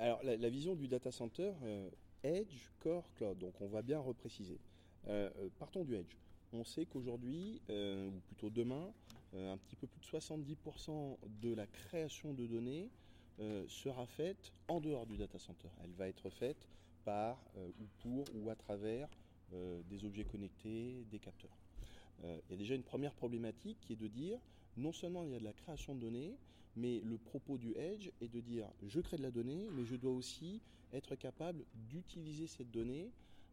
Alors la, vision du data center, Edge, Core, Cloud, donc on va bien repréciser. partons du Edge. On sait qu'aujourd'hui, ou plutôt demain, un petit peu plus de 70% de la création de données sera faite en dehors du data center. Elle va être faite par ou pour ou à travers des objets connectés, des capteurs. il y a déjà une première problématique qui est de dire non seulement il y a de la création de données, mais le propos du Edge est de dire je crée de la donnée, mais je dois aussi être capable d'utiliser cette donnée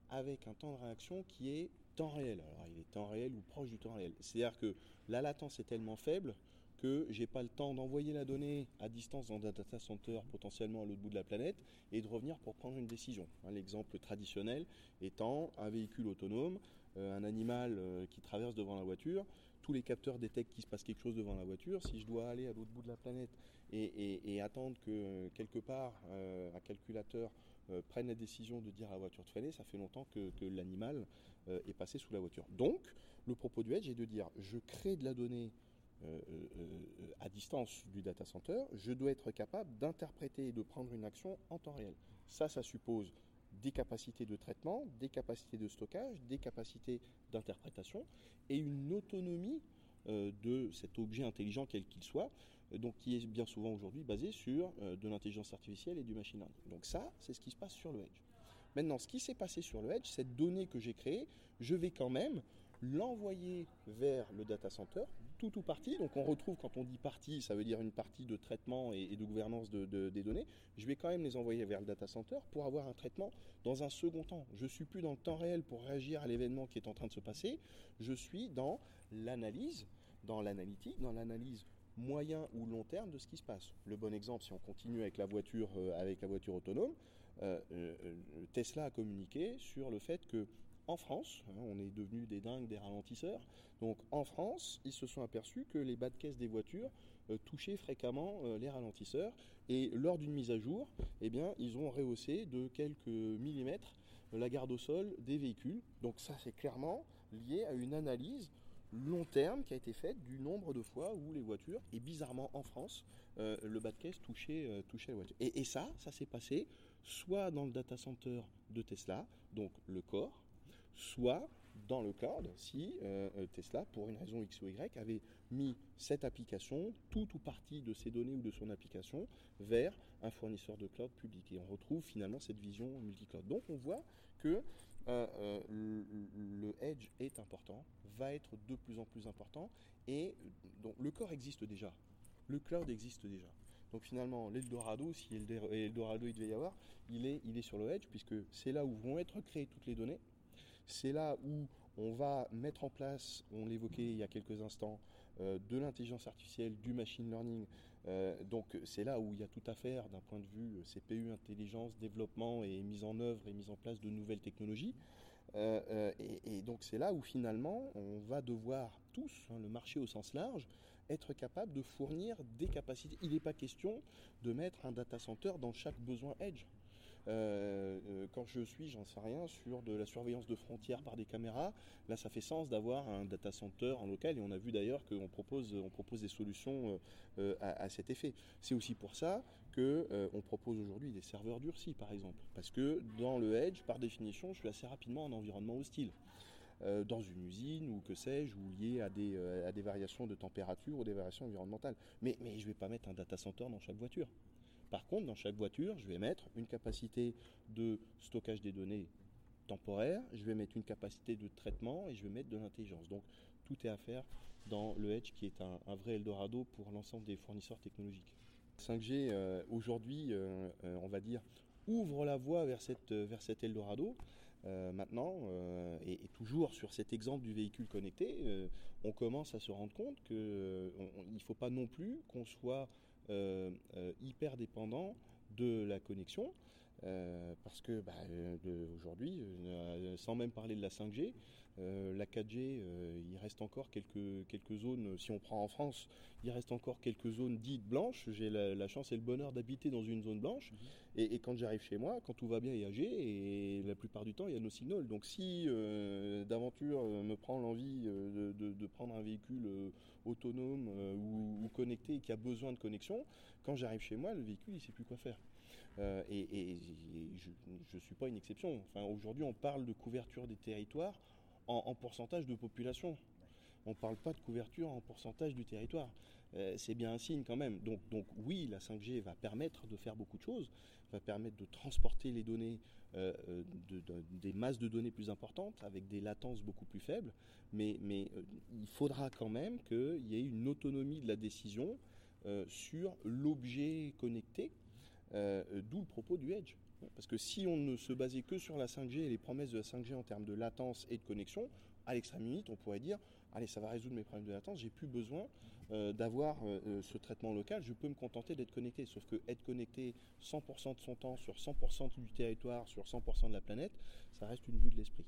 avec un temps de réaction qui est temps réel. Alors il est temps réel ou proche du temps réel. C'est-à-dire que la latence est tellement faible que j'ai pas le temps d'envoyer la donnée à distance dans un data center potentiellement à l'autre bout de la planète et de revenir pour prendre une décision. L'exemple traditionnel étant un véhicule autonome, un animal euh, qui traverse devant la voiture, tous les capteurs détectent qu'il se passe quelque chose devant la voiture. Si je dois aller à l'autre bout de la planète et, attendre que euh, quelque part un calculateur prenne la décision de dire à la voiture de freiner, ça fait longtemps que, l'animal est passé sous la voiture. Donc, le propos du Edge est de dire je crée de la donnée euh, euh, à distance du data center, je dois être capable d'interpréter et de prendre une action en temps réel. Ça, ça suppose des capacités de traitement, des capacités de stockage, des capacités d'interprétation et une autonomie euh, de cet objet intelligent quel qu'il soit, donc qui est bien souvent aujourd'hui basé sur de l'intelligence artificielle et du machine learning. Donc ça, c'est ce qui se passe sur le edge. Maintenant, ce qui s'est passé sur le edge, cette donnée que j'ai créée, je vais quand même l'envoyer vers le data center, tout ou partie. Donc on retrouve, quand on dit partie, ça veut dire une partie de traitement et, de gouvernance des données. Je vais quand même les envoyer vers le data center pour avoir un traitement dans un second temps. Je ne suis plus dans le temps réel pour réagir à l'événement qui est en train de se passer. Je suis dans l'analyse, dans l'analytique, dans l'analyse moyen ou long terme de ce qui se passe. Le bon exemple, si on continue avec la voiture, euh, avec la voiture autonome, euh, euh, Tesla a communiqué sur le fait que en France, hein, on est devenu des dingues des ralentisseurs. Donc en France, ils se sont aperçus que les bas de caisse des voitures euh, touchaient fréquemment euh, les ralentisseurs. Et lors d'une mise à jour, eh bien, ils ont rehaussé de quelques millimètres la garde au sol des véhicules. Donc ça, c'est clairement lié à une analyse long terme qui a été faite du nombre de fois où les voitures, et bizarrement en France, euh, le bas de caisse touchait, touchait les voitures. Et, et ça, ça s'est passé soit dans le data center de Tesla, donc le corps, soit dans le cloud si euh, euh, Tesla, pour une raison X ou Y, avait mis cette application, toute ou partie de ses données ou de son application, vers un fournisseur de cloud public. Et on retrouve finalement cette vision multi-cloud. Donc on voit que euh, le, edge est important, va être de plus en plus important, et donc le corps existe déjà, le cloud existe déjà. Donc finalement, l'Eldorado, si Eldorado il devait y avoir, il est, il est sur le edge, puisque c'est là où vont être créées toutes les données c'est là où on va mettre en place, on l'évoquait il y a quelques instants, euh, de l'intelligence artificielle, du machine learning. Euh, donc c'est là où il y a tout à faire d'un point de vue euh, CPU, intelligence, développement et mise en œuvre et mise en place de nouvelles technologies. et, donc c'est là où finalement on va devoir tous, hein, le marché au sens large, être capable de fournir des capacités. Il n'est pas question de mettre un data center dans chaque besoin edge. Euh, euh, quand je suis, j'en sais rien, sur de la surveillance de frontières par des caméras, là ça fait sens d'avoir un data center en local et on a vu d'ailleurs qu'on propose, on propose des solutions euh, à, cet effet. C'est aussi pour ça qu'on on propose aujourd'hui des serveurs durcis par exemple, parce que dans le edge, par définition, je suis assez rapidement en environnement hostile. dans une usine ou que sais-je, ou lié à des, à des variations de température ou des variations environnementales. Mais, mais je ne vais pas mettre un data center dans chaque voiture. Par contre, dans chaque voiture, je vais mettre une capacité de stockage des données temporaire, je vais mettre une capacité de traitement et je vais mettre de l'intelligence. Donc tout est à faire dans le Edge qui est un, vrai Eldorado pour l'ensemble des fournisseurs technologiques. 5G euh, aujourd'hui, euh, euh, on va dire, ouvre la voie vers, cette, vers cet Eldorado. maintenant, et, toujours sur cet exemple du véhicule connecté, on commence à se rendre compte qu'il ne faut pas non plus qu'on soit hyper dépendant de la connexion. Euh, parce que bah, aujourd'hui, sans même parler de la 5G, la 4G, il reste encore quelques, quelques zones, si on prend en France, il reste encore quelques zones dites blanches. J'ai la, chance et le bonheur d'habiter dans une zone blanche. Mhm. Et, quand j'arrive chez moi, quand tout va bien, il y a G, et la plupart du temps, il y a nos signaux. Donc si d'aventure me prend l'envie de, prendre un véhicule autonome ou, ou, connecté qui a besoin de connexion, quand j'arrive chez moi, le véhicule, il ne sait plus quoi faire. Et, je ne suis pas une exception. Enfin, Aujourd'hui, on parle de couverture des territoires en, pourcentage de population. On ne parle pas de couverture en pourcentage du territoire. c'est bien un signe quand même. Donc, oui, la 5G va permettre de faire beaucoup de choses, va permettre de transporter les données euh, euh, des masses de données plus importantes, avec des latences beaucoup plus faibles, mais, euh, il faudra quand même qu'il y ait une autonomie de la décision sur l'objet connecté, d'où le propos du Edge. Parce que si on ne se basait que sur la 5G et les promesses de la 5G en termes de latence et de connexion, à l'extrême limite, on pourrait dire allez, ça va résoudre mes problèmes de latence, j'ai plus besoin euh, d'avoir euh, euh, ce traitement local, je peux me contenter d'être connecté. Sauf que être connecté 100% de son temps sur 100% du territoire, sur 100% de la planète, ça reste une vue de l'esprit.